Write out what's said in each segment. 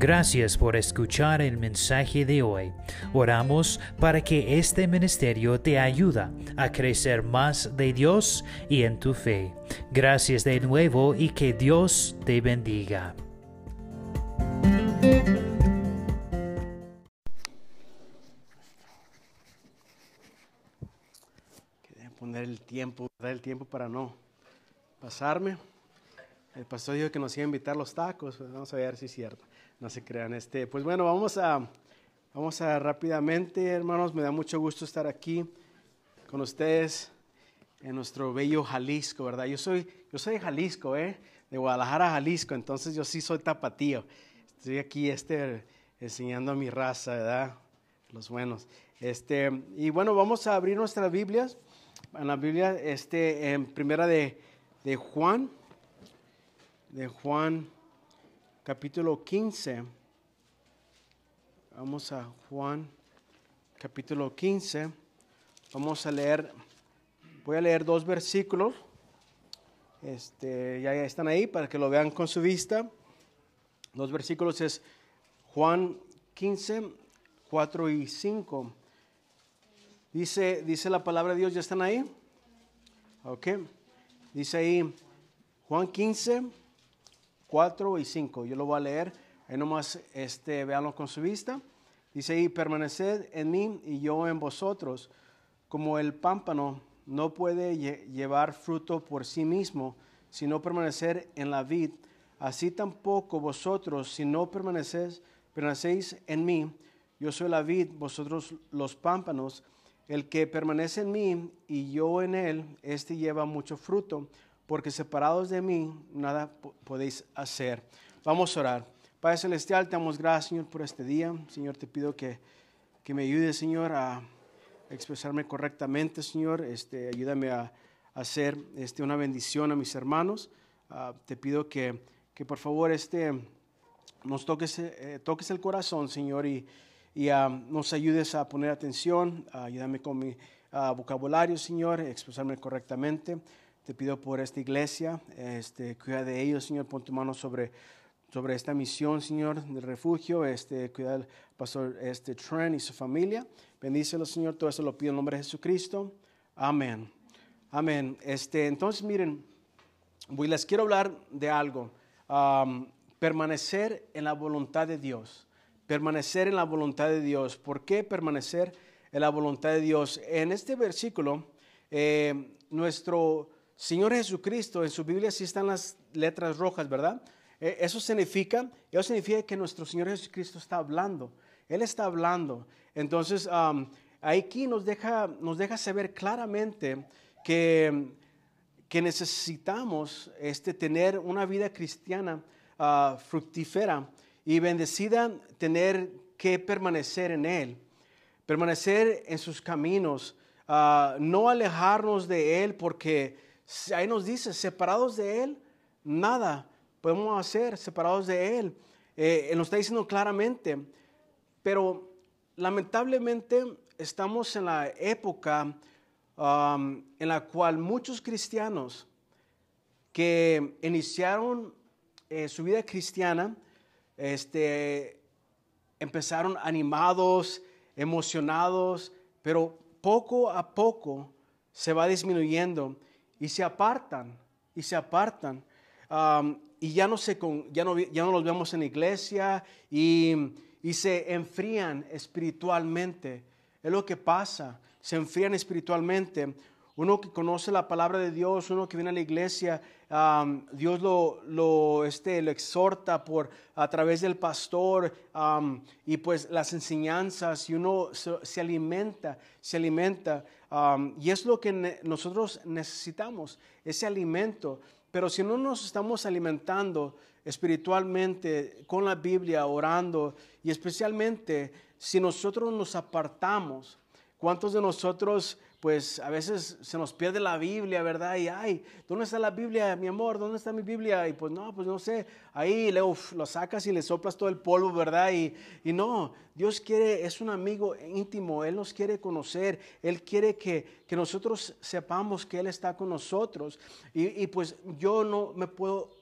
Gracias por escuchar el mensaje de hoy. Oramos para que este ministerio te ayude a crecer más de Dios y en tu fe. Gracias de nuevo y que Dios te bendiga. Quería poner el tiempo, dar el tiempo para no pasarme. El pastor dijo que nos iba a invitar los tacos. pues Vamos a ver si es cierto. No se crean. Este, pues bueno, vamos a, vamos a rápidamente, hermanos. Me da mucho gusto estar aquí con ustedes en nuestro bello Jalisco, ¿verdad? Yo soy, yo soy de Jalisco, ¿eh? De Guadalajara, Jalisco. Entonces yo sí soy tapatío. Estoy aquí este, enseñando a mi raza, ¿verdad? Los buenos. Este, y bueno, vamos a abrir nuestras Biblias. En la Biblia, este, en primera de, de Juan, de Juan capítulo 15. Vamos a Juan capítulo 15. Vamos a leer, voy a leer dos versículos. Este, ya están ahí para que lo vean con su vista. Dos versículos es Juan 15, 4 y 5. Dice, dice la palabra de Dios, ¿ya están ahí? Ok. Dice ahí Juan 15, 4 y 5. Yo lo voy a leer. Ahí nomás este, con su vista. Dice ahí, permaneced en mí y yo en vosotros. Como el pámpano no puede lle- llevar fruto por sí mismo, sino permanecer en la vid, así tampoco vosotros, si no permanecéis, permanecéis en mí, yo soy la vid, vosotros los pámpanos. El que permanece en mí y yo en él, este lleva mucho fruto, porque separados de mí nada po- podéis hacer. Vamos a orar. Padre Celestial, te damos gracias, Señor, por este día. Señor, te pido que, que me ayudes, Señor, a expresarme correctamente, Señor. Este, ayúdame a, hacer este, una bendición a mis hermanos. Ah, te pido que, que por favor este, nos toques, eh, toques el corazón, Señor, y, y ah, nos ayudes a poner atención. Ah, ayúdame con mi ah, vocabulario, Señor, expresarme correctamente. Te pido por esta iglesia, este, cuida de ellos, Señor, pon tu mano sobre, sobre esta misión, Señor, del refugio, este, cuida del pastor este, Trent y su familia. Bendícelo, Señor, todo eso lo pido en nombre de Jesucristo. Amén. Amén. Este, entonces, miren, les quiero hablar de algo. Permanecer en la voluntad de Dios. Permanecer en la voluntad de Dios. ¿Por qué permanecer en la voluntad de Dios? En este versículo, eh, nuestro Señor Jesucristo, en su Biblia sí están las letras rojas, ¿verdad? Eh, eso significa, eso significa que nuestro Señor Jesucristo está hablando. Él está hablando. Entonces, aquí nos deja, nos deja saber claramente que que necesitamos este, tener una vida cristiana ah, fructífera y bendecida, tener que permanecer en Él, permanecer en sus caminos, ah, no alejarnos de Él, porque ahí nos dice, separados de Él, nada podemos hacer, separados de Él. Eh, él nos está diciendo claramente, pero lamentablemente estamos en la época um, en la cual muchos cristianos que iniciaron eh, su vida cristiana, este, empezaron animados, emocionados, pero poco a poco se va disminuyendo y se apartan, y se apartan. Um, y ya no, se con- ya, no, ya no los vemos en la iglesia y, y se enfrían espiritualmente. Es lo que pasa, se enfrían espiritualmente. Uno que conoce la palabra de Dios, uno que viene a la iglesia, Dios lo, lo, este, lo exhorta por, a través del pastor y pues las enseñanzas y uno se, alimenta, se alimenta. y es lo que nosotros necesitamos, ese alimento. Pero si no nos estamos alimentando espiritualmente con la Biblia, orando, y especialmente si nosotros nos apartamos, ¿cuántos de nosotros pues a veces se nos pierde la Biblia, ¿verdad? Y ay, ¿dónde está la Biblia, mi amor? ¿Dónde está mi Biblia? Y pues no, pues no sé. Ahí luego uf, lo sacas y le soplas todo el polvo, ¿verdad? Y, y no, Dios quiere, es un amigo íntimo, Él nos quiere conocer, Él quiere que, que nosotros sepamos que Él está con nosotros. Y, y pues yo no me puedo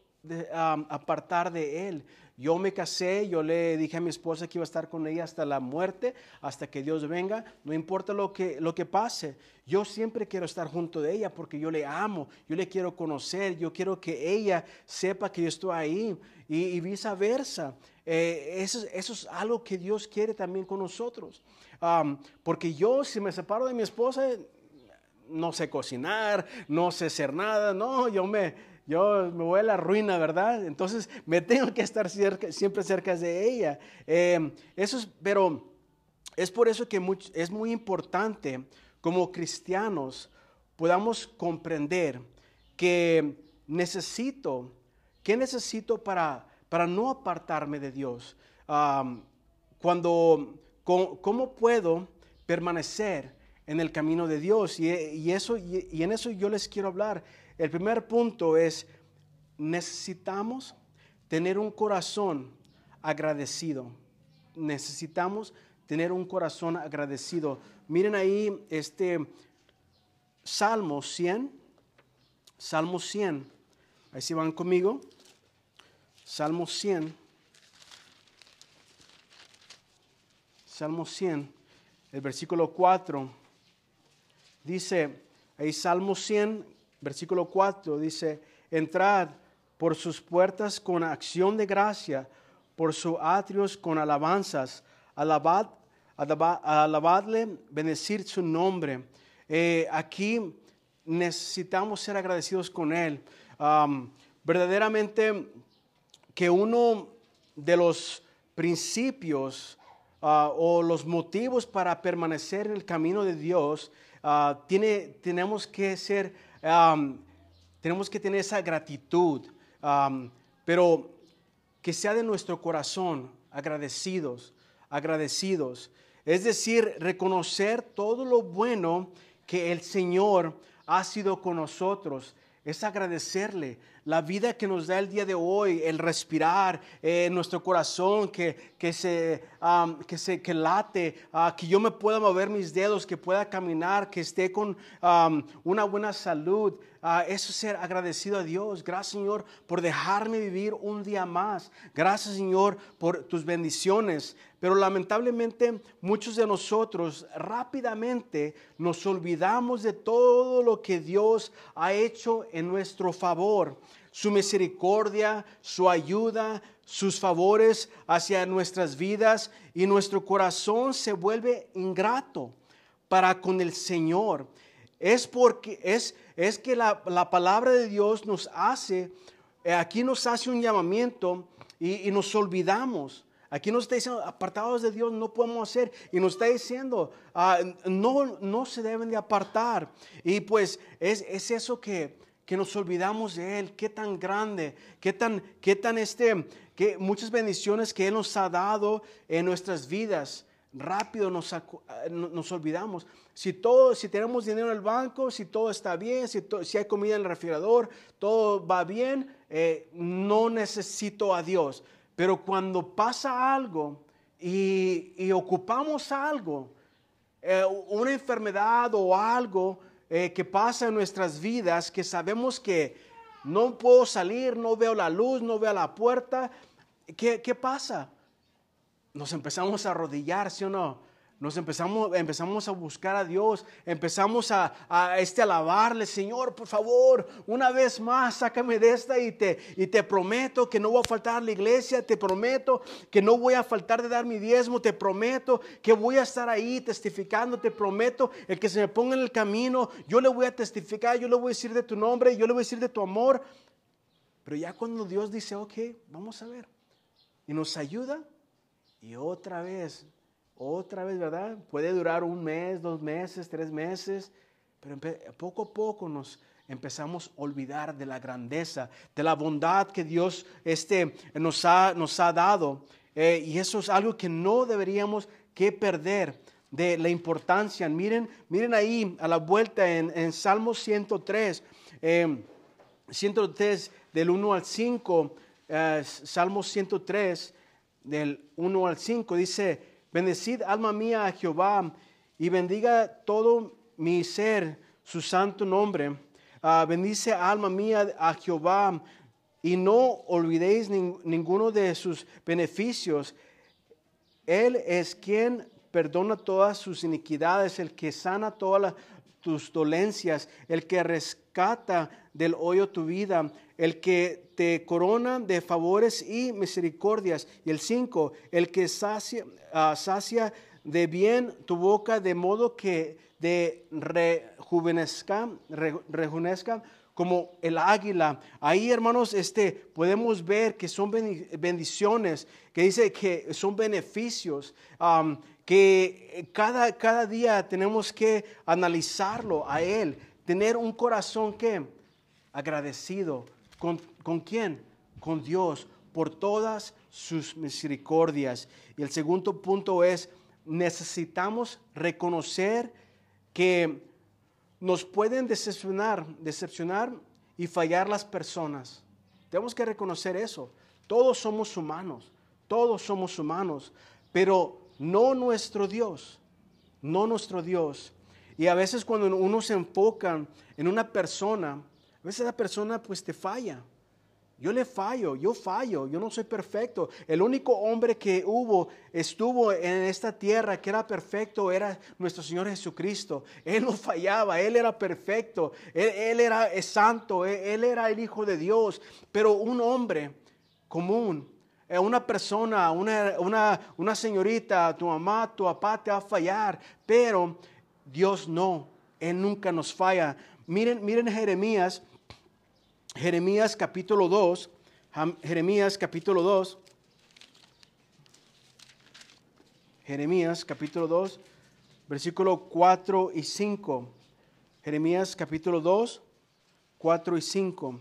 apartar de Él. Yo me casé, yo le dije a mi esposa que iba a estar con ella hasta la muerte, hasta que Dios venga, no importa lo que, lo que pase. Yo siempre quiero estar junto de ella porque yo le amo, yo le quiero conocer, yo quiero que ella sepa que yo estoy ahí y, viceversa. Eh, eso, es algo que Dios quiere también con nosotros. Porque yo si me separo de mi esposa, no sé cocinar, no sé hacer nada, no, yo me yo me voy a la ruina, ¿verdad? Entonces me tengo que estar siempre cerca de ella. Em, eso es, pero es por eso que es muy importante como cristianos podamos comprender que necesito, ¿qué necesito para, para no apartarme de Dios? cuando, ¿Cómo puedo permanecer en el camino de Dios? Y, eso, y en eso yo les quiero hablar el primer punto es, necesitamos tener un corazón agradecido. Necesitamos tener un corazón agradecido. Miren ahí este Salmo 100. Salmo 100. Ahí si van conmigo. Salmo 100. Salmo 100, el versículo 4. Dice, ahí Salmo 100, versículo 4 dice, entrad por sus puertas con acción de gracia, por sus atrios con alabanzas, alabad, alabadle, bendecir su nombre. Eh, aquí necesitamos ser agradecidos con Él. verdaderamente que uno de los principios ah, o los motivos para permanecer en el camino de Dios, ah, tiene, tenemos que ser tenemos que tener esa gratitud, pero que sea de nuestro corazón, agradecidos, agradecidos. Es decir, reconocer todo lo bueno que el Señor ha sido con nosotros. Es agradecerle, la vida que nos da el día de hoy, el respirar, eh, nuestro corazón que, que, se, que, se, que late, uh, que yo me pueda mover mis dedos, que pueda caminar, que esté con una buena salud. Uh, eso es ser agradecido a Dios. Gracias Señor por dejarme vivir un día más. Gracias Señor por tus bendiciones. Pero lamentablemente muchos de nosotros rápidamente nos olvidamos de todo lo que Dios ha hecho en nuestro favor su misericordia, su ayuda, sus favores hacia nuestras vidas y nuestro corazón se vuelve ingrato para con el Señor. Es porque es, es que la, palabra de Dios nos hace, eh, aquí nos hace un llamamiento y, nos olvidamos. Aquí nos está diciendo, apartados de Dios no podemos hacer. Y nos está diciendo, ah, no, no se deben de apartar. Y pues es, es eso que, que nos olvidamos de Él, qué tan grande, qué tan, qué tan este, que muchas bendiciones que Él nos ha dado en nuestras vidas. Rápido nos, nos olvidamos. Si todo, si tenemos dinero en el banco, si todo está bien, si, si hay comida en el refrigerador, todo va bien, eh, no necesito a Dios. Pero cuando pasa algo y, y ocupamos algo, eh, una enfermedad o algo, eh, que pasa en nuestras vidas que sabemos que no puedo salir, no veo la luz, no veo la puerta. ¿Qué, qué pasa? Nos empezamos a arrodillar, ¿sí o no? Nos empezamos, empezamos a buscar a Dios, empezamos a, a, este, alabarle, Señor, por favor, una vez más, sácame de esta y te, y te prometo que no voy a faltar a la iglesia, te prometo que no voy a faltar de dar mi diezmo, te prometo que voy a estar ahí testificando, te prometo, el que se me ponga en el camino, yo le voy a testificar, yo le voy a decir de tu nombre, yo le voy a decir de tu amor. Pero ya cuando Dios dice, ok, vamos a ver, y nos ayuda, y otra vez otra vez, ¿verdad? Puede durar un mes, dos meses, tres meses, pero poco a poco nos empezamos a olvidar de la grandeza, de la bondad que Dios este, nos, ha, nos ha dado. Eh, y eso es algo que no deberíamos que perder de la importancia. Miren, miren ahí a la vuelta en, en Salmo 103, 103 eh, del 1 al 5, eh, Salmo 103 del 1 al 5 dice, Bendecid alma mía a Jehová y bendiga todo mi ser su santo nombre. Ah, bendice alma mía a Jehová y no olvidéis nin- ninguno de sus beneficios. Él es quien perdona todas sus iniquidades, el que sana todas tus dolencias, el que rescata del hoyo tu vida, el que te corona de favores y misericordias. Y el 5, el que sacia, ah, sacia de bien tu boca de modo que de rejuvenezca, re- rejuvenezca como el águila. Ahí, hermanos, este, podemos ver que son bendiciones, que dice que son beneficios, que cada, cada día tenemos que analizarlo a Él, tener un corazón que agradecido. ¿Con, ¿Con quién? Con Dios, por todas sus misericordias. Y el segundo punto es, necesitamos reconocer que nos pueden decepcionar, decepcionar y fallar las personas. Tenemos que reconocer eso. Todos somos humanos, todos somos humanos, pero no nuestro Dios, no nuestro Dios. Y a veces cuando uno se enfoca en una persona, a veces esa persona pues te falla. Yo le fallo, yo fallo, yo no soy perfecto. El único hombre que hubo, estuvo en esta tierra que era perfecto era nuestro Señor Jesucristo. Él no fallaba, Él era perfecto, Él, era eh, santo, él, él era el Hijo de Dios. Pero un hombre común, eh, una persona, una, una, una señorita, tu mamá, tu papá te va a fallar, pero Dios no, Él nunca nos falla. Miren, miren Jeremías Jeremías capítulo 2, Jam- Jeremías capítulo 2, Jeremías capítulo 2, versículo 4 y 5. Jeremías capítulo 2, 4 y 5.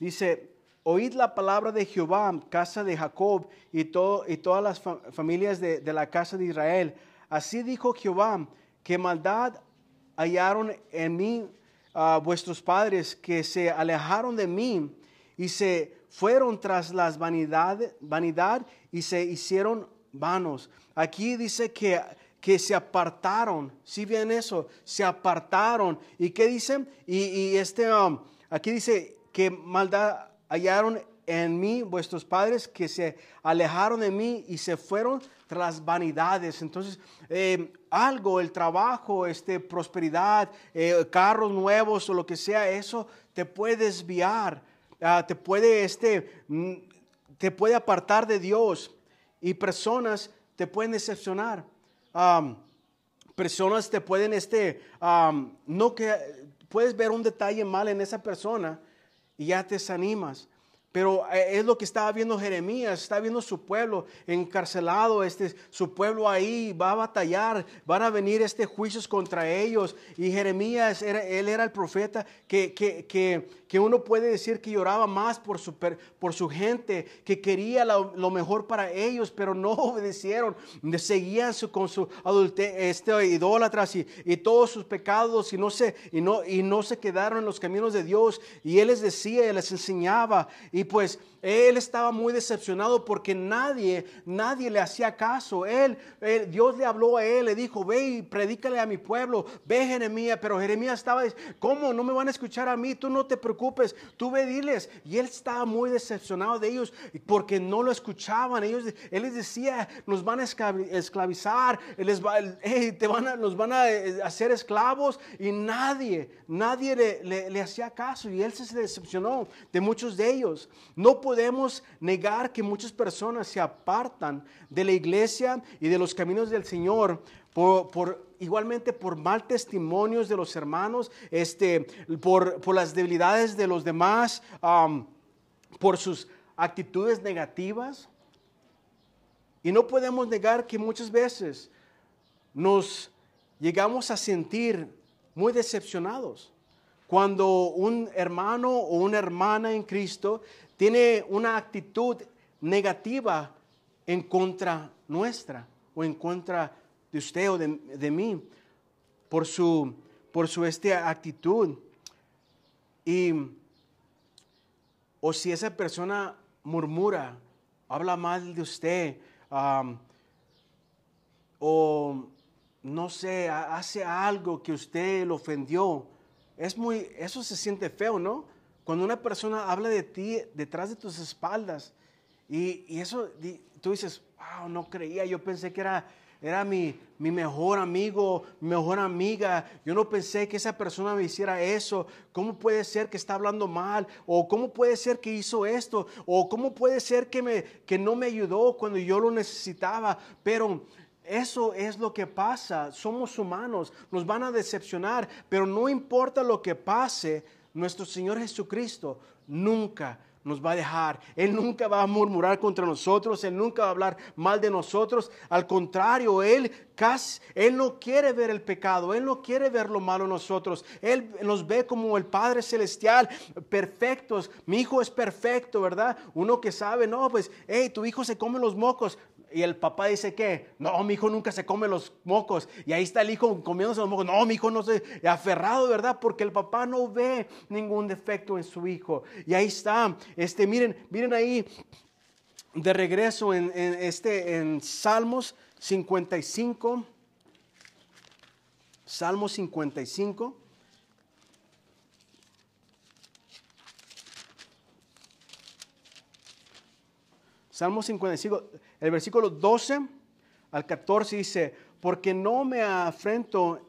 Dice, oíd la palabra de Jehová, casa de Jacob y, todo, y todas las fa- familias de, de la casa de Israel. Así dijo Jehová, que maldad hallaron en mí vuestros padres, que se alejaron de mí y se fueron tras las vanidad, vanidad y se hicieron vanos. Aquí dice que, que se apartaron. Si bien eso, se apartaron. ¿Y qué dicen? Y, y este, um, aquí dice que maldad hallaron en mí vuestros padres que se alejaron de mí y se fueron tras vanidades. Entonces, eh, algo, el trabajo, este, prosperidad, eh, carros nuevos o lo que sea, eso te puede desviar, ah, te puede, este, mm, te puede apartar de Dios y personas te pueden decepcionar. Personas te pueden, este, no que puedes ver un detalle mal en esa persona y ya te desanimas. Pero eh, es lo que estaba viendo Jeremías, está viendo su pueblo encarcelado, este, su pueblo ahí va a batallar, van a venir este juicios contra ellos. Y Jeremías, era, él era el profeta que, que, que, que uno puede decir que lloraba más por su, por su gente, que quería lo, mejor para ellos, pero no obedecieron, seguían con su este, idólatras y, y todos sus pecados y no, se, y, no, y no se quedaron en los caminos de Dios. Y él les decía, les enseñaba. Y pues él estaba muy decepcionado porque nadie, nadie le hacía caso. Él, Dios le habló a él, le dijo, ve y predícale a mi pueblo, ve Jeremías. Pero Jeremías estaba, ¿cómo? No me van a escuchar a mí, tú no te preocupes, tú ve diles. Y él estaba muy decepcionado de ellos porque no lo escuchaban. Ellos, él les decía, nos van a esclavi- esclavizar, les va- te van a, nos van a eh, hacer esclavos y nadie, nadie le, le- le hacía caso y él se decepcionó de muchos de ellos. No podemos negar que muchas personas se apartan de la iglesia y de los caminos del Señor por, igualmente por mal testimonios de los hermanos, este, por, por las debilidades de los demás, por sus actitudes negativas. Y no podemos negar que muchas veces nos llegamos a sentir muy decepcionados cuando un hermano o una hermana en Cristo tiene una actitud negativa en contra nuestra o en contra de usted o de, de mí por su, por su esta actitud. Y, o si esa persona murmura, habla mal de usted, o no sé, ha- hace algo que usted lo ofendió, es muy, eso se siente feo, ¿no? Cuando una persona habla de ti detrás de tus espaldas y, y eso, tú dices, wow, no creía, yo pensé que era, era mi, mi mejor amigo, mi mejor amiga, yo no pensé que esa persona me hiciera eso, ¿cómo puede ser que está hablando mal? ¿O cómo puede ser que hizo esto? ¿O cómo puede ser que, me, que no me ayudó cuando yo lo necesitaba? Pero eso es lo que pasa. Somos humanos, nos van a decepcionar, pero no importa lo que pase, nuestro Señor Jesucristo nunca nos va a dejar. Él nunca va a murmurar contra nosotros, Él nunca va a hablar mal de nosotros. Al contrario, Él casi, Él no quiere ver el pecado, Él no quiere ver lo malo en nosotros. Él nos ve como el Padre Celestial, perfectos. Mi hijo es perfecto, ¿verdad? Uno que sabe, no, pues, hey, tu hijo se come los mocos. Y el papá dice que, no, mi hijo nunca se come los mocos. Y ahí está el hijo comiéndose los mocos. No, mi hijo no se aferrado, ¿verdad? Porque el papá no ve ningún defecto en su hijo. Y ahí está. Este, miren, miren ahí de regreso en, este, en Salmos 55. Salmos 55. Salmo 55, el versículo 12 al 14 dice, porque no me afrento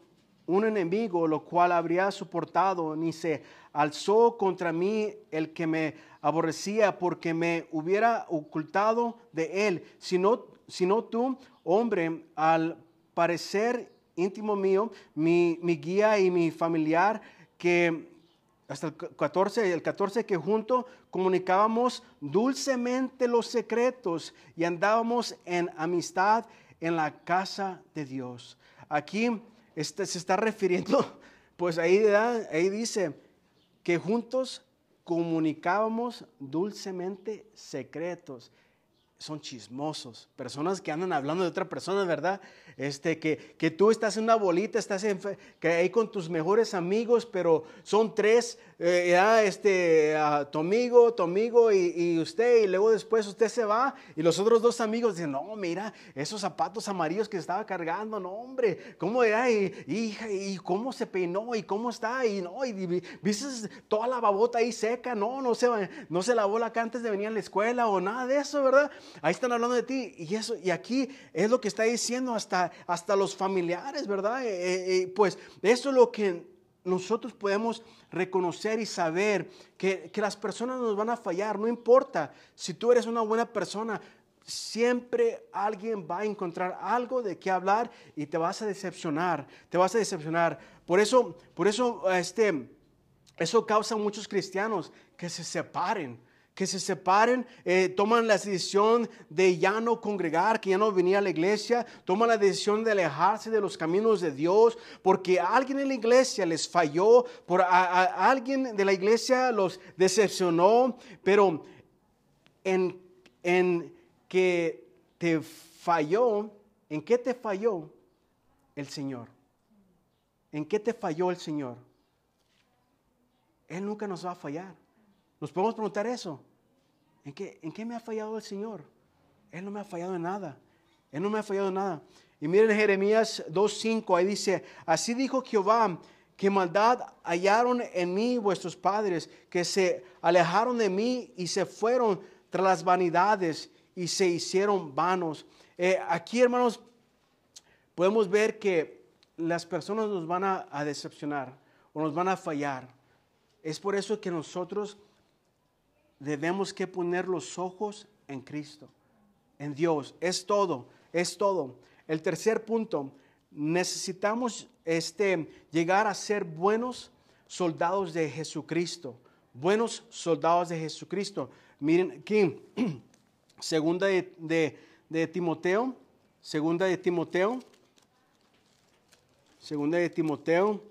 un enemigo, lo cual habría soportado, ni se alzó contra mí el que me aborrecía, porque me hubiera ocultado de él, sino, sino tú, hombre, al parecer íntimo mío, mi, mi guía y mi familiar, que hasta el 14, el 14 que junto comunicábamos dulcemente los secretos y andábamos en amistad en la casa de Dios. Aquí este, se está refiriendo, pues ahí, ahí dice que juntos comunicábamos dulcemente secretos. Son chismosos, personas que andan hablando de otra persona, ¿verdad? Este, que, que tú estás en una bolita, estás en, que ahí con tus mejores amigos, pero son tres, eh, ya, este, ah, tu amigo, tu amigo y, y usted, y luego después usted se va, y los otros dos amigos dicen, no, mira, esos zapatos amarillos que estaba cargando, no, hombre, ¿cómo era? Y, hija, y cómo se peinó, y cómo está, y no, y, y viste toda la babota ahí seca, no, no se, no se lavó la cara antes de venir a la escuela, o nada de eso, ¿verdad? Ahí están hablando de ti, y eso, y aquí es lo que está diciendo hasta, hasta los familiares, ¿verdad? Eh, eh, pues eso es lo que nosotros podemos reconocer y saber que, que, las personas nos van a fallar, no importa si tú eres una buena persona, siempre alguien va a encontrar algo de qué hablar y te vas a decepcionar, te vas a decepcionar. Por eso, por eso, este, eso causa a muchos cristianos que se separen que se separen, eh, toman la decisión de ya no congregar, que ya no venir a la iglesia, toman la decisión de alejarse de los caminos de Dios, porque alguien en la iglesia les falló, por alguien de la iglesia los decepcionó, pero en, en que te falló, ¿en qué te falló el Señor? ¿En qué te falló el Señor? Él nunca nos va a fallar. Nos podemos preguntar eso. ¿En qué, ¿En qué me ha fallado el Señor? Él no me ha fallado en nada. Él no me ha fallado en nada. Y miren Jeremías 2.5, ahí dice, así dijo Jehová, que maldad hallaron en mí vuestros padres, que se alejaron de mí y se fueron tras las vanidades y se hicieron vanos. Eh, aquí, hermanos, podemos ver que las personas nos van a decepcionar o nos van a fallar. Es por eso que nosotros debemos que poner los ojos en Cristo, en Dios. Es todo, es todo. El tercer punto, necesitamos este, llegar a ser buenos soldados de Jesucristo. Buenos soldados de Jesucristo. Miren aquí, segunda de, de, Timoteo, segunda de Timoteo, segunda de Timoteo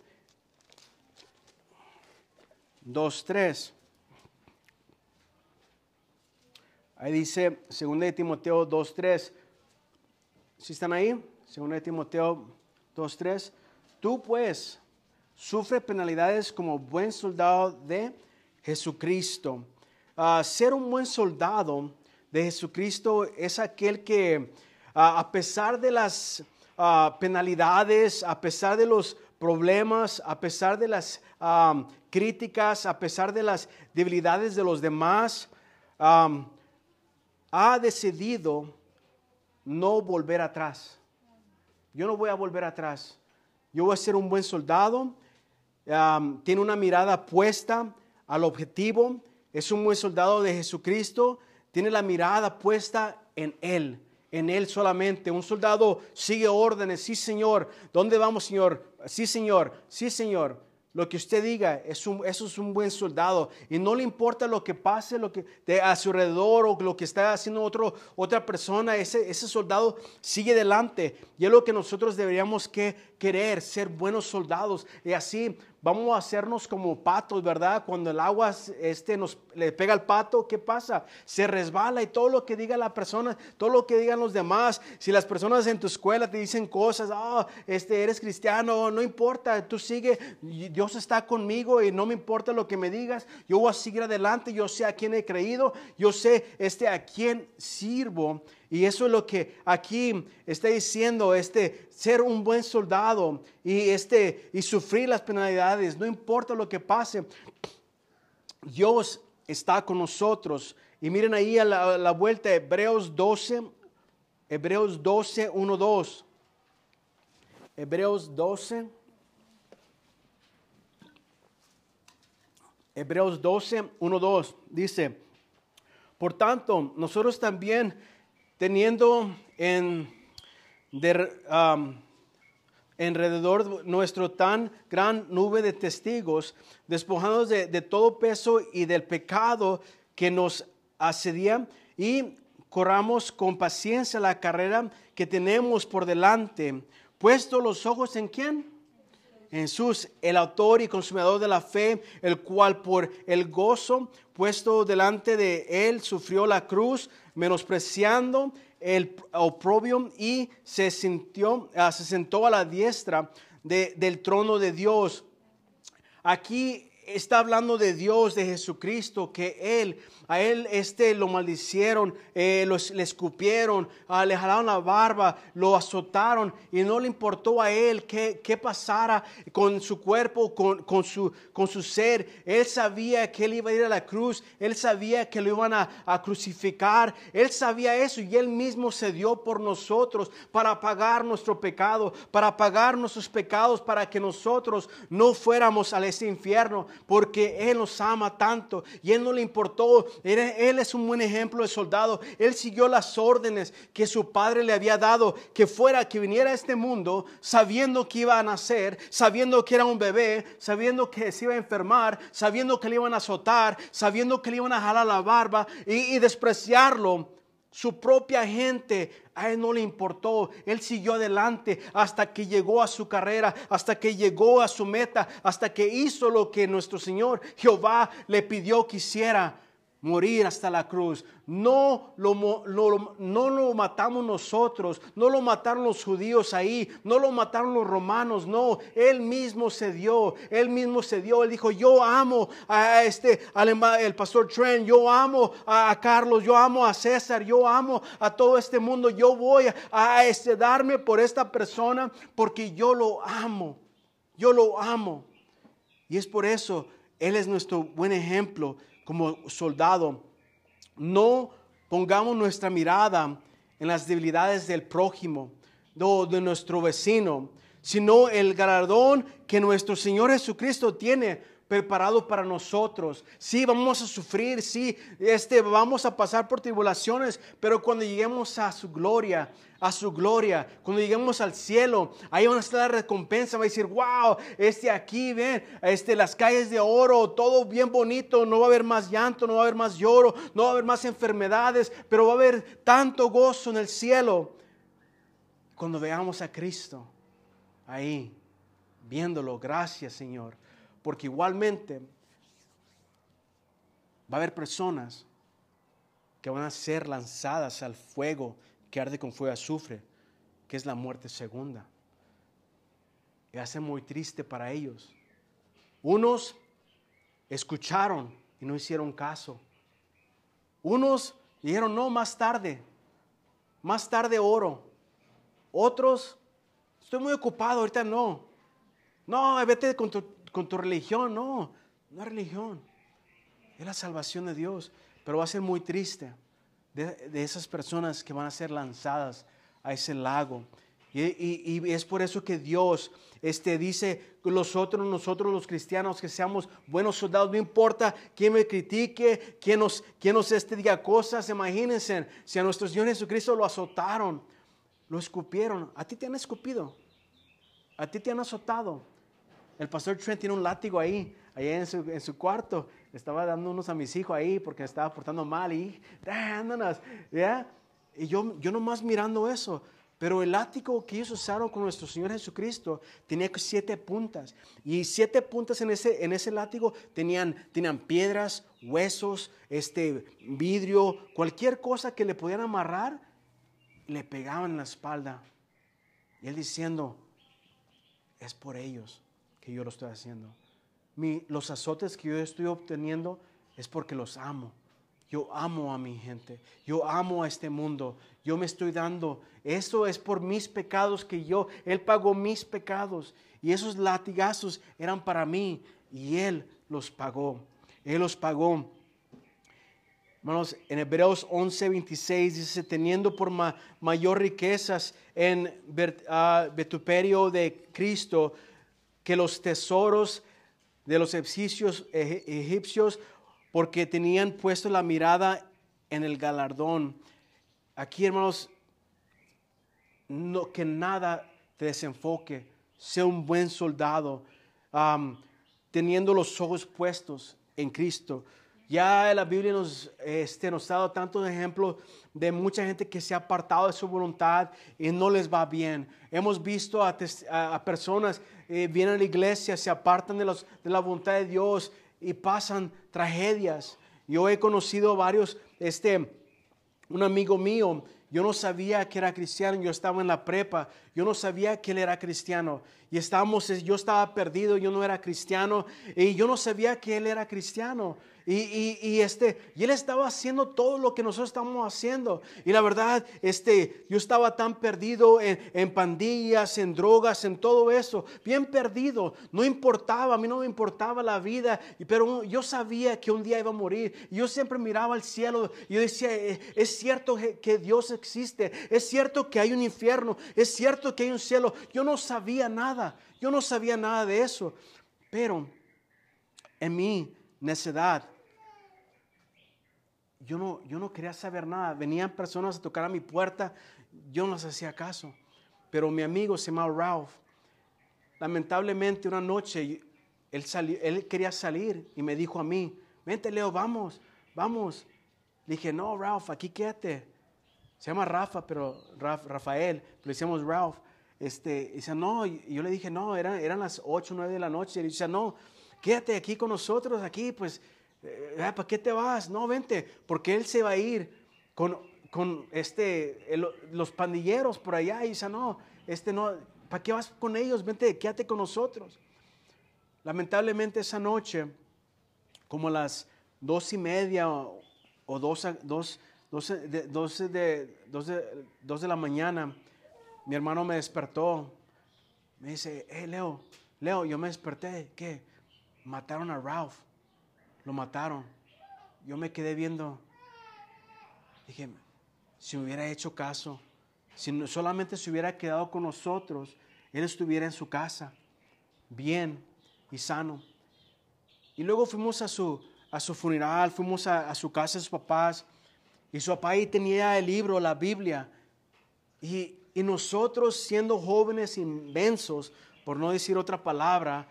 2.3. Ahí dice 2 de Timoteo 2.3. ¿Sí están ahí? 2 de Timoteo 2.3. Tú pues sufre penalidades como buen soldado de Jesucristo. Uh, ser un buen soldado de Jesucristo es aquel que uh, a pesar de las uh, penalidades, a pesar de los problemas, a pesar de las críticas, a pesar de las debilidades de los demás, um, ha decidido no volver atrás. Yo no voy a volver atrás. Yo voy a ser un buen soldado. Tiene una mirada puesta al objetivo. Es un buen soldado de Jesucristo. Tiene la mirada puesta en Él en Él solamente. Un soldado sigue órdenes, sí Señor. ¿Dónde vamos Señor? Sí Señor, sí Señor. Lo que usted diga, es eso es un buen soldado. Y no le importa lo que pase lo que, de a su alrededor o lo que está haciendo otro, otra persona. Ese, ese soldado sigue adelante. Y es lo que nosotros deberíamos que querer, ser buenos soldados. Y así vamos a hacernos como patos, ¿verdad? Cuando el agua este, nos le pega al pato, ¿qué pasa? Se resbala y todo lo que diga la persona, todo lo que digan los demás, si las personas en tu escuela te dicen cosas, ah, este, eres cristiano, no importa, tú sigue, Dios está conmigo y no me importa lo que me digas, yo voy a seguir adelante, yo sé a quién he creído, yo sé este, a quién sirvo. Y eso es lo que aquí está diciendo, este, ser un buen soldado y, este, y sufrir las penalidades, no importa lo que pase, Dios está con nosotros. Y miren ahí a la, vuelta, Hebreos 12, Hebreos 12, 1, 2. Hebreos 12. Hebreos 12, 1, 2. Dice, por tanto, nosotros también teniendo en alrededor nuestro tan gran nube de testigos, despojados de, de, todo peso y del pecado que nos asedía y corramos con paciencia la carrera que tenemos por delante, puesto los ojos en quién? Jesús, el autor y consumador de la fe, el cual por el gozo puesto delante de él sufrió la cruz, menospreciando el oprobio y se, sintió, ah, se sentó a la diestra del trono de Dios. Aquí está hablando de Dios, de Jesucristo, que Él a él este, lo maldicieron, eh, le escupieron, ah, le jalaron la barba, lo azotaron y no le importó a él qué, qué pasara con su cuerpo, con, con, su, con su ser. Él sabía que él iba a ir a la cruz, él sabía que lo iban a, a crucificar, él sabía eso y él mismo se dio por nosotros para pagar nuestro pecado, para pagar nuestros pecados, para que nosotros no fuéramos a ese infierno, porque Él nos ama tanto y Él no le importó él, es un buen ejemplo de soldado. Él siguió las órdenes que su padre le había dado, que fuera, que viniera a este mundo sabiendo que iba a nacer, sabiendo que era un bebé, sabiendo que se iba a enfermar, sabiendo que le iban a azotar, sabiendo que le iban a jalar la barba y, despreciarlo. Su propia gente, a él no le importó. Él siguió adelante hasta que llegó a su carrera, hasta que llegó a su meta, hasta que hizo lo que nuestro Señor Jehová le pidió que hiciera morir hasta la cruz. No lo, no lo matamos nosotros, no lo mataron los judíos ahí, no lo mataron los romanos, no, él mismo se dio, él mismo se dio, él dijo, yo amo a este, al el pastor Trent, yo amo a, Carlos, yo amo a César, yo amo a todo este mundo, yo voy a, este, darme por esta persona porque yo lo amo, yo lo amo. Y es por eso, Él es nuestro buen ejemplo como soldado, no pongamos nuestra mirada en las debilidades del prójimo, o de nuestro vecino, sino el galardón que nuestro Señor Jesucristo tiene preparado para nosotros. Sí, vamos a sufrir, sí, este, vamos a pasar por tribulaciones, pero cuando lleguemos a su gloria, a su gloria. Cuando lleguemos al cielo, ahí van a estar la recompensa, va a decir, wow, este aquí, ven, este, las calles de oro, todo bien bonito, no va a haber más llanto, no va a haber más lloro, no va a haber más enfermedades, pero va a haber tanto gozo en el cielo. Cuando veamos a Cristo ahí, viéndolo, gracias Señor, porque igualmente va a haber personas que van a ser lanzadas al fuego que arde con fuego azufre, que es la muerte segunda. Y hace muy triste para ellos. Unos escucharon y no hicieron caso. Unos dijeron, no, más tarde, más tarde oro. Otros, estoy muy ocupado, ahorita no. No, vete con tu, con tu religión. No, no es religión. Es la salvación de Dios. Pero va a ser muy triste de, esas personas que van a ser lanzadas a ese lago. Y es por eso que Dios este, dice, nosotros, nosotros los cristianos, que seamos buenos soldados, no importa quién me critique, quién nos, quién nos este, diga cosas, imagínense, si a nuestro Señor Jesucristo lo azotaron, lo escupieron, a ti te han escupido, a ti te han azotado. El pastor Trent tiene un látigo ahí, ahí en su, en su cuarto. Estaba dando unos a mis hijos ahí porque estaba portando mal y dándonos, ¿ya? Y yo, yo nomás mirando eso. Pero el látigo que ellos usaron con nuestro Señor Jesucristo tenía siete puntas. Y siete puntas en ese, en ese látigo tenían, tenían piedras, huesos, este, vidrio, cualquier cosa que le podían amarrar, le pegaban en la espalda. Y él diciendo, es por ellos yo lo estoy haciendo. Mi- los azotes que yo estoy obteniendo es porque los amo. Yo amo a mi gente. Yo amo a este mundo. Yo me estoy dando. Eso es por mis pecados que yo, Él pagó mis pecados. Y esos latigazos eran para mí. Y Él los pagó. Él los pagó. Hermanos, en Hebreos 11, 26 dice, teniendo por ma- mayor riquezas en vituperio de Cristo que los tesoros de los egipcios, porque tenían puesto la mirada en el galardón. Aquí, hermanos, no, que nada te desenfoque. Sé un buen soldado, teniendo los ojos puestos en Cristo. Ya la Biblia nos, este, nos ha dado tantos ejemplos de mucha gente que se ha apartado de su voluntad y no les va bien. Hemos visto a, a personas eh, vienen a la iglesia, se apartan de, los- de la voluntad de Dios y pasan tragedias. Yo he conocido varios, este, un amigo mío, yo no sabía que era cristiano, yo estaba en la prepa, yo no sabía que él era cristiano. Y estábamos, yo estaba perdido, yo no era cristiano, y yo no sabía que él era cristiano. Y, y- y, este, él estaba haciendo todo lo que nosotros estamos haciendo. Y la verdad, este, yo estaba tan perdido en, pandillas, en drogas, en todo eso, bien perdido. No importaba, a mí no me importaba la vida, pero yo sabía que un día iba a morir. Yo siempre miraba al cielo y yo decía, "Eh, es cierto que que Dios existe, es cierto que hay un infierno, es cierto que hay un cielo. Yo no sabía nada, yo no sabía nada de eso. Pero en mi necedad, yo no, yo no quería saber nada. Venían personas a tocar a mi puerta, yo no les hacía caso. Pero mi amigo se llamaba Ralph. Lamentablemente una noche él, salió, él quería salir y me dijo a mí, vente Leo, vamos, vamos. Le dije, no, Ralph, aquí quédate. Se llama Rafa, pero Raf- Rafael, pero le decíamos Ralph. Este, dice, no, y yo le dije, no, eran, eran las 8, 9 de la noche. Y dice, no, quédate aquí con nosotros, aquí, pues, ¿para qué te vas? No, vente, porque él se va a ir con, con este, los pandilleros por allá. Y dice, no, este no, ¿para qué vas con ellos? Vente, quédate con nosotros. Lamentablemente esa noche, como las dos y media o, o dos, dos, doce de, doce de, doce- dos de la mañana, mi hermano me despertó. Me dice, hey Leo, Leo, yo me desperté. ¿Qué? Mataron a Ralph. Lo mataron. Yo me quedé viendo. Dije, si me hubiera hecho caso, si solamente se hubiera quedado con nosotros, él estuviera en su casa, bien y sano. Y luego fuimos a su, a su funeral, fuimos a, a su casa de sus papás. Y su papá ahí tenía el libro, la Biblia. Y, y nosotros siendo jóvenes inmensos, por no decir otra palabra,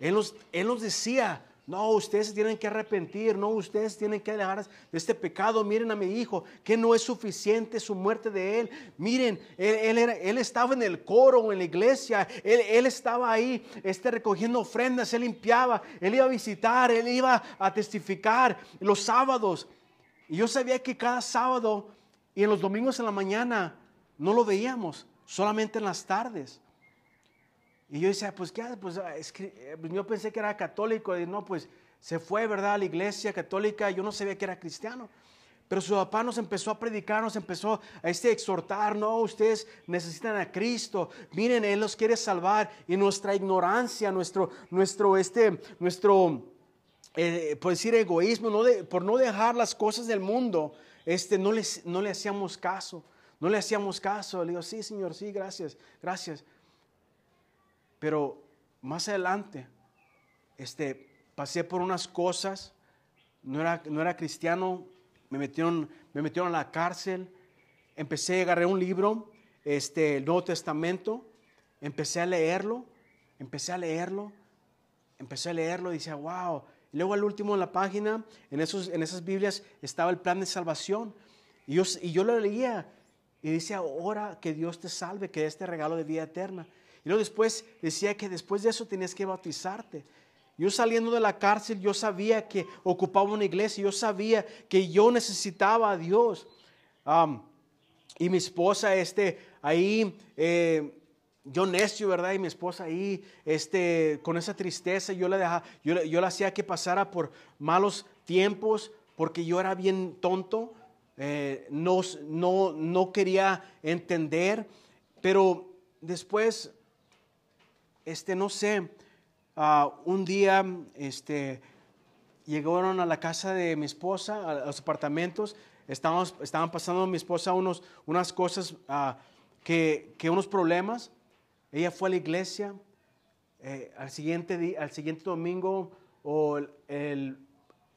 él nos, él nos decía, no, ustedes tienen que arrepentir, no, ustedes tienen que alejar de este pecado. Miren a mi hijo, que no es suficiente su muerte de él. Miren, él, estaba en el coro, en la iglesia, él, él estaba ahí este, recogiendo ofrendas, él limpiaba, él iba a visitar, él iba a testificar los sábados. Y yo sabía que cada sábado y en los domingos en la mañana no lo veíamos, solamente en las tardes. Y yo decía, pues qué, pues, ah, eh, pues, yo pensé que era católico no, pues se fue, ¿verdad? A la iglesia católica, yo no sabía que era cristiano. Pero su papá nos empezó a predicar, nos empezó a este, exhortar, no, ustedes necesitan a Cristo, miren, Él los quiere salvar y nuestra ignorancia, nuestro, nuestro, este, nuestro, eh, por decir egoísmo, por no dejar las cosas del mundo, este, no, les, no le hacíamos caso, no le hacíamos caso. Le digo, sí, Señor, sí, gracias, gracias. Pero más adelante, este, pasé por unas cosas, no era, no era cristiano, me metieron, me metieron a la cárcel, empecé, a agarrar un libro, este, el Nuevo Testamento, empecé a leerlo, empecé a leerlo, empecé a leerlo y decía, wow. Y luego al último en la página, en, esos, en esas Biblias, estaba el plan de salvación. Y yo, y yo lo leía y decía, ahora que Dios te salve, que este regalo de vida eterna. Y luego después decía que después de eso tenías que bautizarte. Yo saliendo de la cárcel, yo sabía que ocupaba una iglesia, yo sabía que yo necesitaba a Dios. y mi esposa, este, ahí, eh, yo necio, ¿verdad? Y mi esposa ahí, este, con esa tristeza, yo la, dejaba, yo, yo la hacía que pasara por malos tiempos, porque yo era bien tonto, eh, no, no, no quería entender, pero después este, no sé, ah, un día, este, llegaron a la casa de mi esposa, a, los apartamentos, estábamos, estaban pasando mi esposa unos, unas cosas, ah, que, que, unos problemas. Ella fue a la iglesia, eh, al, siguiente al siguiente domingo, o el,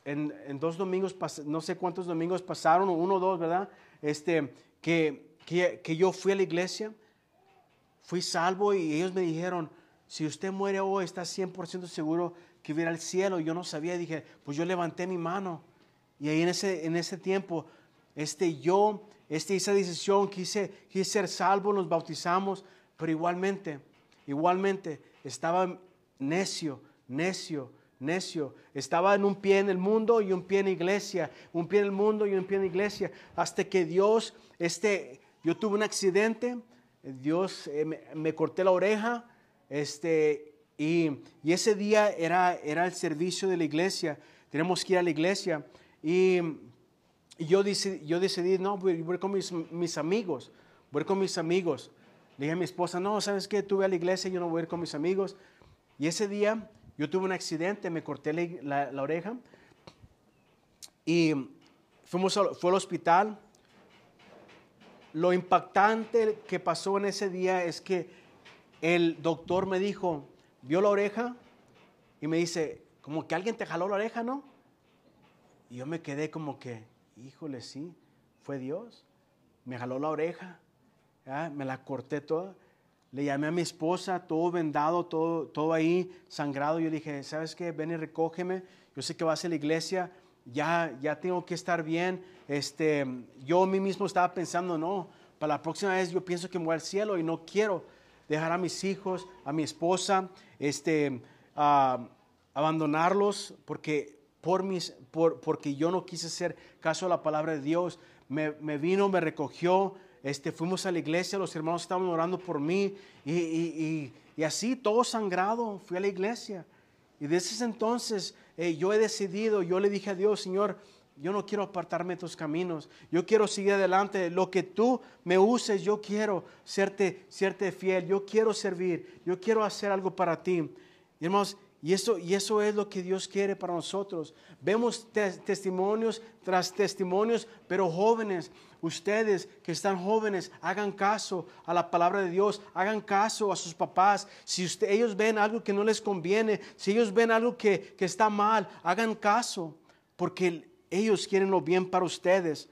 en, en, dos domingos, no sé cuántos domingos pasaron, uno o dos, ¿verdad? Este, que, que, que yo fui a la iglesia, fui salvo y ellos me dijeron, si usted muere hoy, está 100% seguro que hubiera al cielo. Yo no sabía, dije, pues yo levanté mi mano. Y ahí en ese, en ese tiempo, este, yo este, esa decisión, quise, quise ser salvo, nos bautizamos, pero igualmente, igualmente estaba necio, necio, necio. Estaba en un pie en el mundo y un pie en la iglesia, un pie en el mundo y un pie en la iglesia, hasta que Dios, este, yo tuve un accidente, Dios eh, me corté la oreja, este, y, ese día era, era el servicio de la iglesia. Tenemos que ir a la iglesia. Y, yo, decidí, yo decidí, no, voy, voy con mis, mis, amigos. Voy con mis amigos. Le dije a mi esposa, no, ¿sabes qué? Tuve a la iglesia, yo no voy a ir con mis amigos. Y ese día yo tuve un accidente, me corté la, la, oreja. Y fuimos fue al hospital. Lo impactante que pasó en ese día es que el doctor me dijo, vio la oreja y me dice, como que alguien te jaló la oreja, ¿no? Y yo me quedé como que, híjole, sí, fue Dios. Me jaló la oreja, me la corté toda. Le llamé a mi esposa, todo vendado, todo, todo ahí sangrado. Yo dije, ¿sabes qué? Ven y recógeme. Yo sé que vas a la iglesia, ya, ya tengo que estar bien. Este, yo a mí mismo estaba pensando, no, para la próxima vez yo pienso que me voy al cielo y no quiero dejar a mis hijos, a mi esposa, este, abandonarlos porque, por mis, por, porque yo no quise hacer caso a la palabra de Dios. Me, vino, me recogió, este, fuimos a la iglesia, los hermanos estaban orando por mí y, así todo sangrado, fui a la iglesia. Y desde ese entonces eh, yo he decidido, yo le dije a Dios, Señor, yo no quiero apartarme de tus caminos. Yo quiero seguir adelante. Lo que tú me uses, yo quiero serte, serte fiel. Yo quiero servir. Yo quiero hacer algo para ti. Y hermanos, y eso, y eso es lo que Dios quiere para nosotros. Vemos testimonios tras testimonios, pero jóvenes, ustedes que están jóvenes, hagan caso a la palabra de Dios, hagan caso a sus papás. Si usted, ellos ven algo que no les conviene, si ellos ven algo que, que está mal, hagan caso, porque ellos quieren lo bien para ustedes.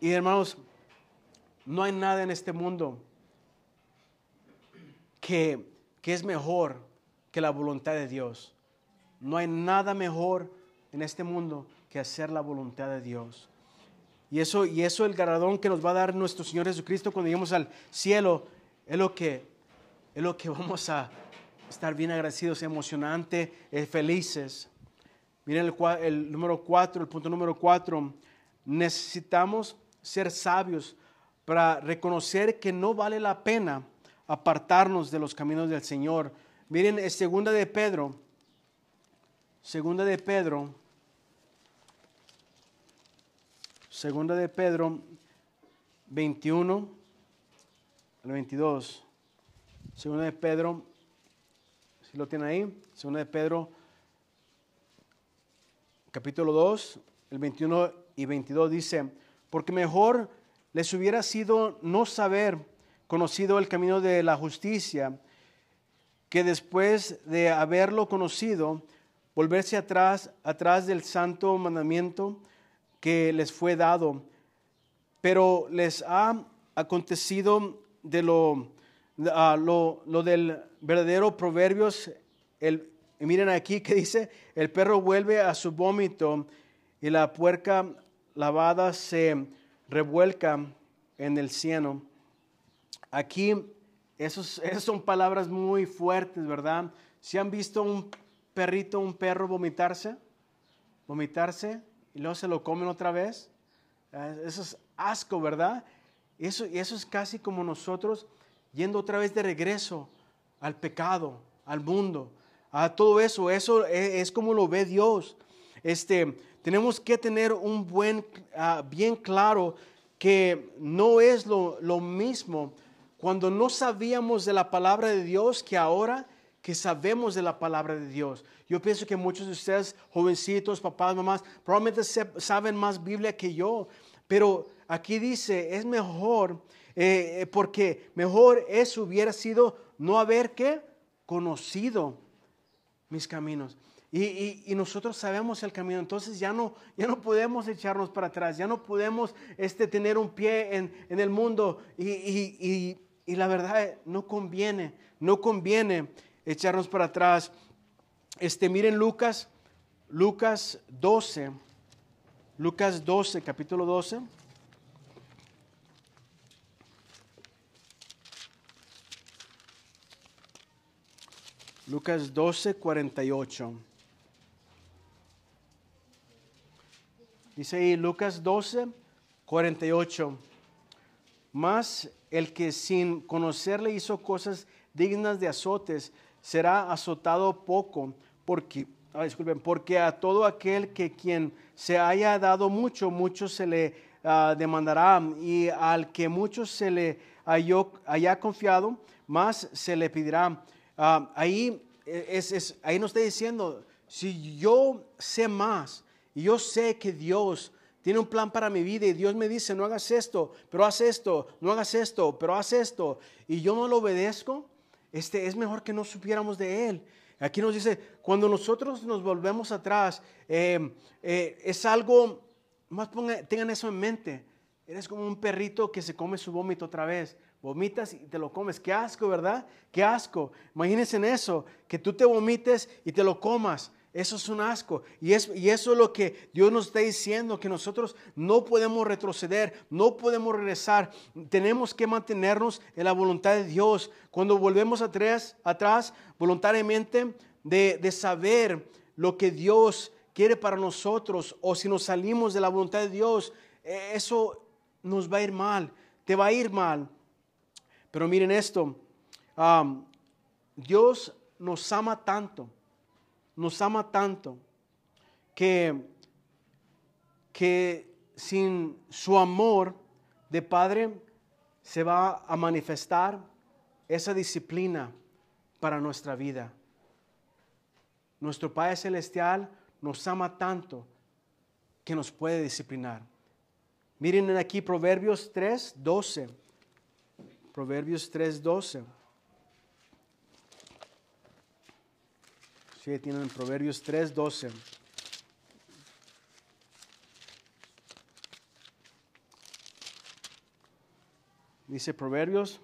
Y hermanos, no hay nada en este mundo que, que es mejor que la voluntad de Dios. No hay nada mejor en este mundo que hacer la voluntad de Dios. Y eso, y eso el galardón que nos va a dar nuestro Señor Jesucristo cuando lleguemos al cielo es lo que, es lo que vamos a estar bien agradecidos, emocionante, eh, felices. Miren el, número cuatro, el punto número cuatro. Necesitamos ser sabios para reconocer que no vale la pena apartarnos de los caminos del Señor. Miren, es segunda de Pedro, segunda de Pedro, segunda de Pedro 21 al 22. Segunda de Pedro, si lo tiene ahí, segunda de Pedro capítulo 2, el 21 y 22 dice, porque mejor les hubiera sido no saber conocido el camino de la justicia, que después de haberlo conocido, volverse atrás, atrás del santo mandamiento que les fue dado. Pero les ha acontecido de lo, lo, lo, del verdadero proverbios, el, miren aquí que dice, el perro vuelve a su vómito y la puerca lavada se revuelca en el cieno. Aquí, esos, esas son palabras muy fuertes, ¿verdad? Si han visto un perrito, un perro vomitarse, vomitarse y luego se lo comen otra vez, eh, eso es asco, ¿verdad? Eso, eso es casi como nosotros yendo otra vez de regreso al pecado, al mundo, a todo eso. Eso es, como lo ve Dios. Este, tenemos que tener un buen, ah, bien claro que no es lo, lo mismo cuando no sabíamos de la palabra de Dios que ahora que sabemos de la palabra de Dios. Yo pienso que muchos de ustedes, jovencitos, papás, mamás, probablemente saben más Biblia que yo, pero aquí dice, es mejor, eh, porque mejor eso hubiera sido no haber conocido mis caminos. Y, y, nosotros sabemos el camino, entonces ya no, ya no podemos echarnos para atrás, ya no podemos este, tener un pie en, en el mundo y, y, la verdad no conviene, no conviene echarnos para atrás. Este, miren Lucas, Lucas 12, Lucas 12, capítulo 12. Lucas 12, 48. Dice ahí Lucas 12, 48. Más el que sin conocerle hizo cosas dignas de azotes, será azotado poco, porque, ah, disculpen, porque a todo aquel que quien se haya dado mucho, mucho se le ah, demandará, y al que mucho se le haya confiado, más se le pedirá. Ah, ahí, es, ahí nos está diciendo, si yo sé más y yo sé que Dios tiene un plan para mi vida y Dios me dice, no hagas esto, pero haz esto, no hagas esto, pero haz esto, y yo no lo obedezco, este es mejor que no supiéramos de Él. Aquí nos dice, cuando nosotros nos volvemos atrás, eh, eh, es algo, más tengan eso en mente, eres como un perrito que se come su vómito otra vez vomitas y te lo comes. Qué asco, ¿verdad? Qué asco. Imagínense en eso, que tú te vomites y te lo comas. Eso es un asco. Y, es, y eso es lo que Dios nos está diciendo, que nosotros no podemos retroceder, no podemos regresar. Tenemos que mantenernos en la voluntad de Dios. Cuando volvemos atrás, atrás voluntariamente, de, de saber lo que Dios quiere para nosotros, o si nos salimos de la voluntad de Dios, e, eso nos va a ir mal, te va a ir mal. Pero miren esto, Dios nos ama tanto, nos ama tanto, que, que sin su amor de Padre se va a manifestar esa disciplina para nuestra vida. Nuestro Padre Celestial nos ama tanto que nos puede disciplinar. Miren aquí Proverbios 3, 12. Proverbios 3:12. Sí, tienen Proverbios 3:12. Dice Proverbios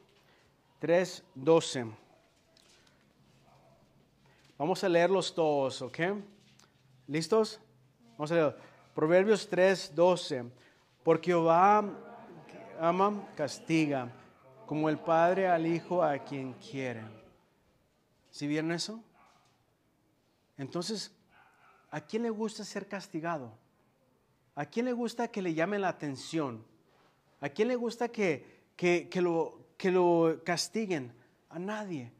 3:12. Vamos a leerlos todos, ¿ok? ¿Listos? Vamos a leer. Proverbios 3:12. Porque Jehová ama, castiga como el Padre al Hijo a quien quiere. ¿Sí vieron eso? Entonces, ¿a quién le gusta ser castigado? ¿A quién le gusta que le llame la atención? ¿A quién le gusta que, que, lo, que lo castiguen? A nadie.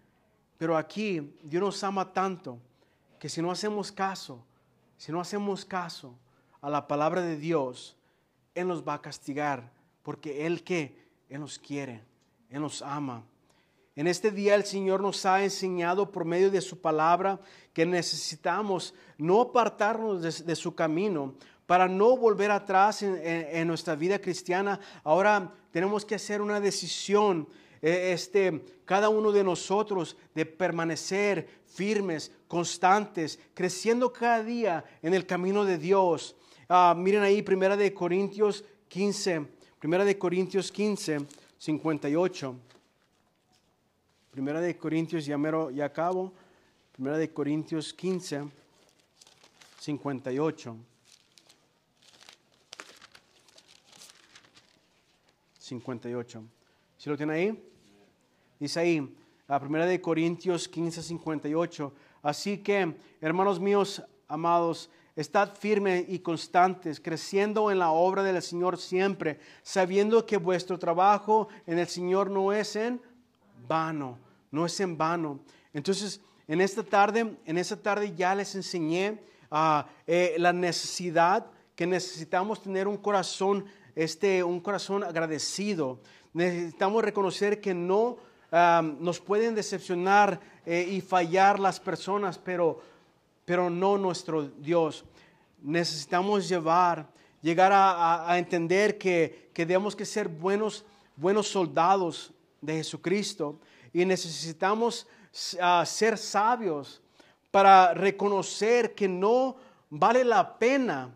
Pero aquí Dios nos ama tanto que si no hacemos caso, si no hacemos caso a la palabra de Dios, Él nos va a castigar, porque Él que, Él nos quiere, Él nos ama. En este día el Señor nos ha enseñado por medio de su palabra que necesitamos no apartarnos de, su camino para no volver atrás en, nuestra vida cristiana. Ahora tenemos que hacer una decisión, eh, este, cada uno de nosotros, de permanecer firmes, constantes, creciendo cada día en el camino de Dios. Ah, miren ahí, Primera de Corintios 15, Primera de Corintios 15, 58. Primera de Corintios, ya mero, ya acabo. Primera de Corintios 15, 58. 58. ¿Sí lo tiene ahí? Dice ahí, la primera de Corintios 15, 58. Así que, hermanos míos, amados, estad firmes y constantes, creciendo en la obra del Señor siempre, sabiendo que vuestro trabajo en el Señor no es en vano no es en vano. Entonces, en esta tarde, en esta tarde ya les enseñé ah, eh, la necesidad que necesitamos tener un corazón, este, un corazón agradecido. Necesitamos reconocer que no nos pueden decepcionar eh, y fallar las personas, pero, pero no nuestro Dios. Necesitamos llevar, llegar a, entender que, que debemos que ser buenos, buenos soldados de Jesucristo y necesitamos ah, ser sabios para reconocer que no vale la pena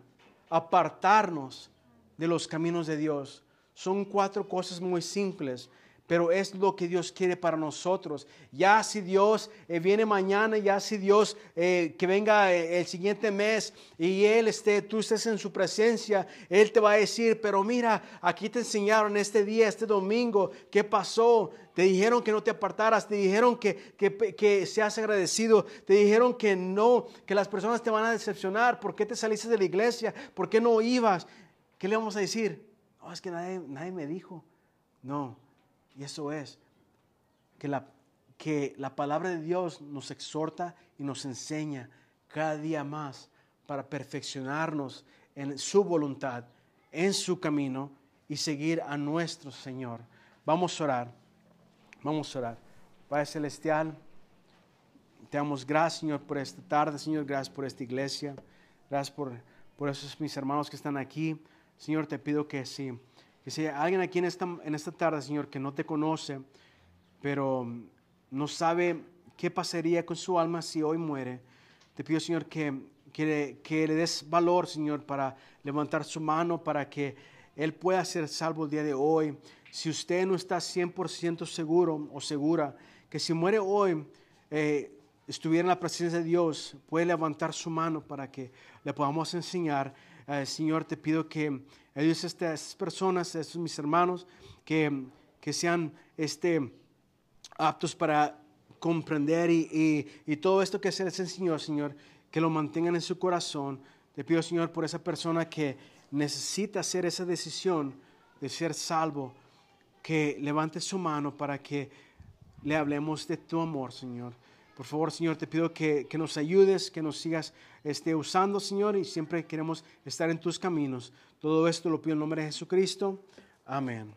apartarnos de los caminos de Dios. Son cuatro cosas muy simples pero es lo que Dios quiere para nosotros. Ya si Dios eh, viene mañana, ya si Dios eh, que venga eh, el siguiente mes y Él esté, tú estés en su presencia, Él te va a decir, pero mira, aquí te enseñaron este día, este domingo, ¿qué pasó? Te dijeron que no te apartaras, te dijeron que, que, que seas agradecido, te dijeron que no, que las personas te van a decepcionar, ¿por qué te saliste de la iglesia? ¿Por qué no ibas? ¿Qué le vamos a decir? No, es que nadie, nadie me dijo. No, y eso es que la, que la palabra de Dios nos exhorta y nos enseña cada día más para perfeccionarnos en su voluntad, en su camino y seguir a nuestro Señor. Vamos a orar. Vamos a orar. Padre Celestial, te damos gracias, Señor, por esta tarde, Señor, gracias por esta iglesia. Gracias por, por esos mis hermanos que están aquí. Señor, te pido que sí que si hay alguien aquí en esta, en esta tarde, Señor, que no te conoce, pero no sabe qué pasaría con su alma si hoy muere, te pido, Señor, que, que, que le des valor, Señor, para levantar su mano, para que Él pueda ser salvo el día de hoy. Si usted no está 100% seguro o segura que si muere hoy, eh, estuviera en la presencia de Dios, puede levantar su mano para que le podamos enseñar. Eh, Señor, te pido que Ayudes a estas personas, estos mis hermanos, que, que sean este, aptos para comprender y, y, todo esto que se les enseñó, Señor, que lo mantengan en su corazón. Te pido, Señor, por esa persona que necesita hacer esa decisión de ser salvo, que levante su mano para que le hablemos de tu amor, Señor. Por favor, Señor, te pido que, que nos ayudes, que nos sigas este, usando, Señor, y siempre queremos estar en tus caminos. Todo esto lo pido en nombre de Jesucristo. Amén.